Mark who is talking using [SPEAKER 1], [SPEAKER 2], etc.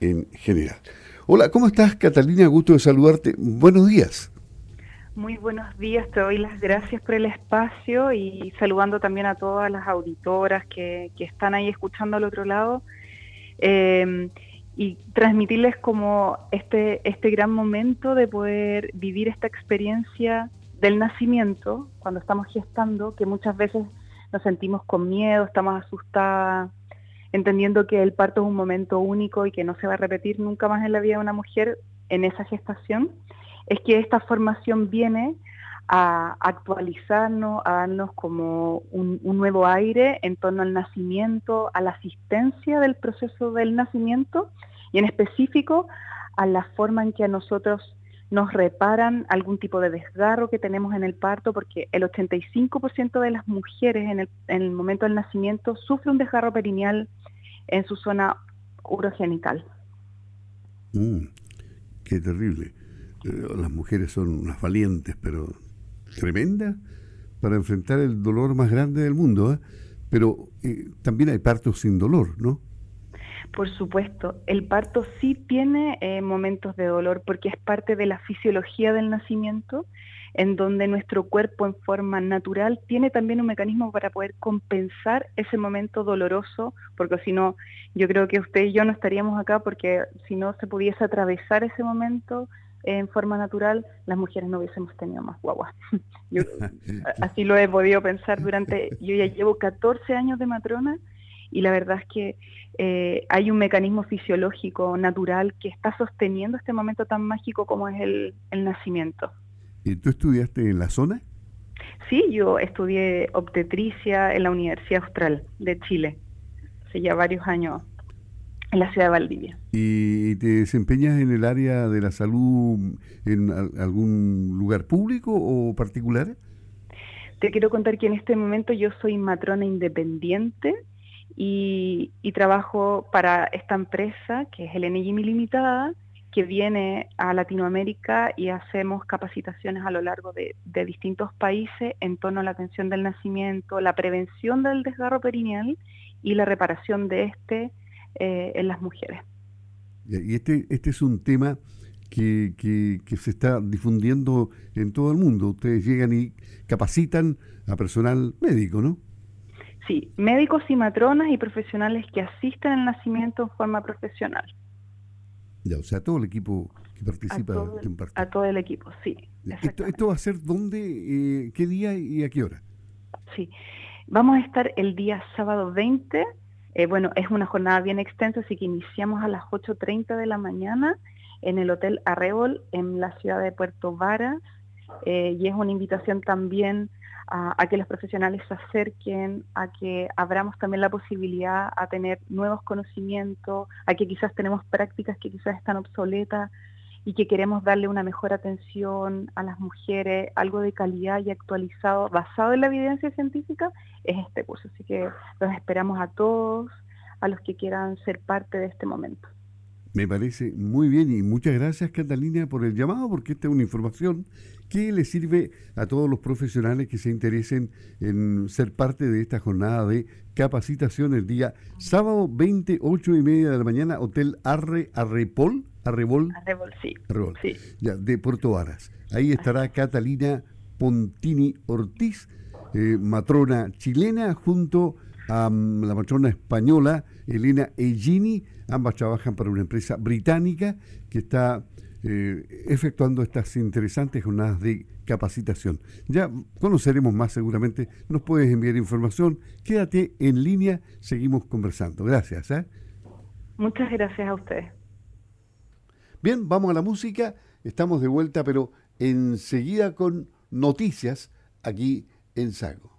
[SPEAKER 1] en general. Hola, ¿cómo estás Catalina? Gusto de saludarte. Buenos días.
[SPEAKER 2] Muy buenos días, te doy las gracias por el espacio y saludando también a todas las auditoras que, están ahí escuchando al otro lado em, y transmitirles como este, este gran momento de poder vivir esta experiencia del nacimiento cuando estamos gestando, que muchas veces nos sentimos con miedo, estamos asustadas, entendiendo que el parto es un momento único y que no se va a repetir nunca más en la vida de una mujer en esa gestación es que esta formación viene a actualizarnos, a darnos como un, nuevo aire en torno al nacimiento, a la asistencia del proceso del nacimiento y en específico a la forma en que a nosotros nos reparan algún tipo de desgarro que tenemos en el parto, porque el 85% de las mujeres en el, momento del nacimiento sufre un desgarro perineal en su zona urogenital.
[SPEAKER 1] Mm, qué terrible. Eh, las mujeres son unas valientes, pero tremendas para enfrentar el dolor más grande del mundo. ¿eh? Pero eh, también hay partos sin dolor, ¿no?
[SPEAKER 2] Por supuesto, el parto sí tiene momentos de dolor porque es parte de la fisiología del nacimiento, en donde nuestro cuerpo en forma natural tiene también un mecanismo para poder compensar ese momento doloroso, porque si no, yo creo que usted y yo no estaríamos acá porque si no se pudiese atravesar ese momento, en forma natural, las mujeres no hubiésemos tenido más guaguas. así lo he podido pensar durante, yo ya llevo 14 años de matrona y la verdad es que eh, hay un mecanismo fisiológico natural que está sosteniendo este momento tan mágico como es el, el nacimiento.
[SPEAKER 1] ¿Y tú estudiaste en la zona?
[SPEAKER 2] Sí, yo estudié obstetricia en la Universidad Austral de Chile, hace ya varios años en la ciudad de Valdivia.
[SPEAKER 1] ¿Y te desempeñas en el área de la salud en algún lugar público o particular?
[SPEAKER 2] Te quiero contar que en este momento yo soy matrona independiente y, trabajo para esta empresa que es el NGM Limitada, que viene a Latinoamérica y hacemos capacitaciones a lo largo de, distintos países en torno a la atención del nacimiento, la prevención del desgarro perineal y la reparación de este eh, en las mujeres.
[SPEAKER 1] Y este, este es un tema que, que, se está difundiendo en todo el mundo. Ustedes llegan y capacitan a personal médico, ¿no?
[SPEAKER 2] Sí, médicos y matronas y profesionales que asisten al nacimiento en forma profesional.
[SPEAKER 1] Ya, o sea, todo el equipo que participa
[SPEAKER 2] a todo,
[SPEAKER 1] en
[SPEAKER 2] A todo el equipo, sí.
[SPEAKER 1] Esto, ¿Esto, va a ser dónde, eh, qué día y a qué hora?
[SPEAKER 2] Sí, vamos a estar el día sábado 20 eh, bueno, es una jornada bien extensa, así que iniciamos a las 8.30 de la mañana en el Hotel Arrebol en la ciudad de Puerto Varas eh, y es una invitación también a, que los profesionales se acerquen, a que abramos también la posibilidad a tener nuevos conocimientos, a que quizás tenemos prácticas que quizás están obsoletas y que queremos darle una mejor atención a las mujeres, algo de calidad y actualizado, basado en la evidencia científica, es este curso. Así que los esperamos a todos, a los que quieran ser parte de este momento.
[SPEAKER 1] Me parece muy bien y muchas gracias Catalina por el llamado porque esta es una información que le sirve a todos los profesionales que se interesen en ser parte de esta jornada de capacitación el día sábado 28 y media de la mañana, Hotel Arre Arrepol Arrebol.
[SPEAKER 2] Arrebol, sí.
[SPEAKER 1] sí. Ya, de Puerto Varas. Ahí estará Catalina Pontini Ortiz, eh, matrona chilena, junto la matrona española Elena Egini. Ambas trabajan para una empresa británica que está eh, efectuando estas interesantes jornadas de capacitación. Ya conoceremos más seguramente, nos puedes enviar información, quédate en línea, seguimos conversando. Gracias. ¿eh?
[SPEAKER 2] Muchas gracias a ustedes.
[SPEAKER 1] Bien, vamos a la música. Estamos de vuelta, pero enseguida con noticias aquí en Sago.